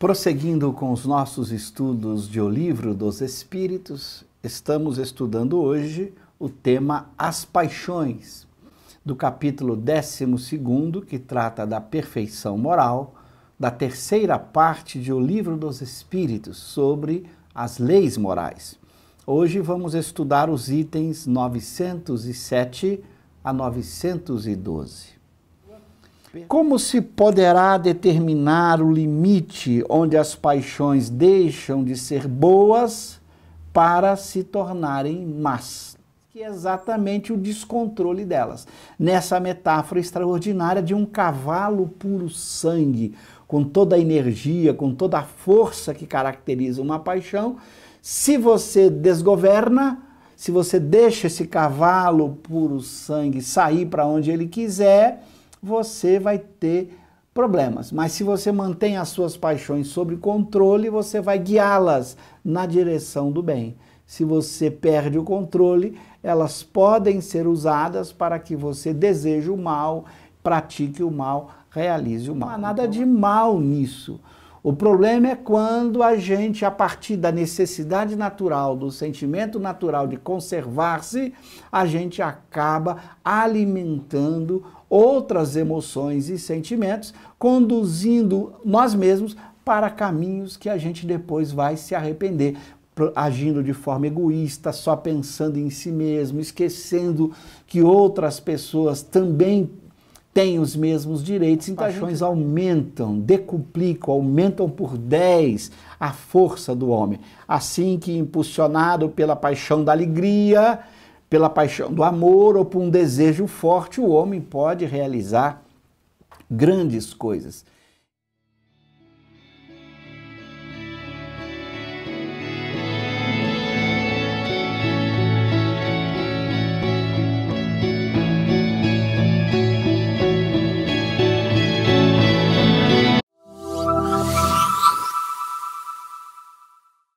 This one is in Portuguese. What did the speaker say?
Prosseguindo com os nossos estudos de O Livro dos Espíritos, estamos estudando hoje o tema As Paixões, do capítulo 12, que trata da perfeição moral, da terceira parte de O Livro dos Espíritos, sobre as leis morais. Hoje vamos estudar os itens 907 a 912. Como se poderá determinar o limite onde as paixões deixam de ser boas para se tornarem más? Que é exatamente o descontrole delas. Nessa metáfora extraordinária de um cavalo puro sangue, com toda a energia, com toda a força que caracteriza uma paixão, se você desgoverna, se você deixa esse cavalo puro sangue sair para onde ele quiser, você vai ter problemas. Mas se você mantém as suas paixões sob controle, você vai guiá-las na direção do bem. Se você perde o controle, elas podem ser usadas para que você deseje o mal, pratique o mal, realize o mal. Não há nada de mal nisso. O problema é quando a gente, a partir da necessidade natural, do sentimento natural de conservar-se, a gente acaba alimentando outras emoções e sentimentos, conduzindo nós mesmos para caminhos que a gente depois vai se arrepender, agindo de forma egoísta, só pensando em si mesmo, esquecendo que outras pessoas também têm os mesmos direitos, então as paixões aumentam, decuplicam, aumentam por 10 a força do homem. Assim que impulsionado pela paixão da alegria, pela paixão do amor ou por um desejo forte, o homem pode realizar grandes coisas.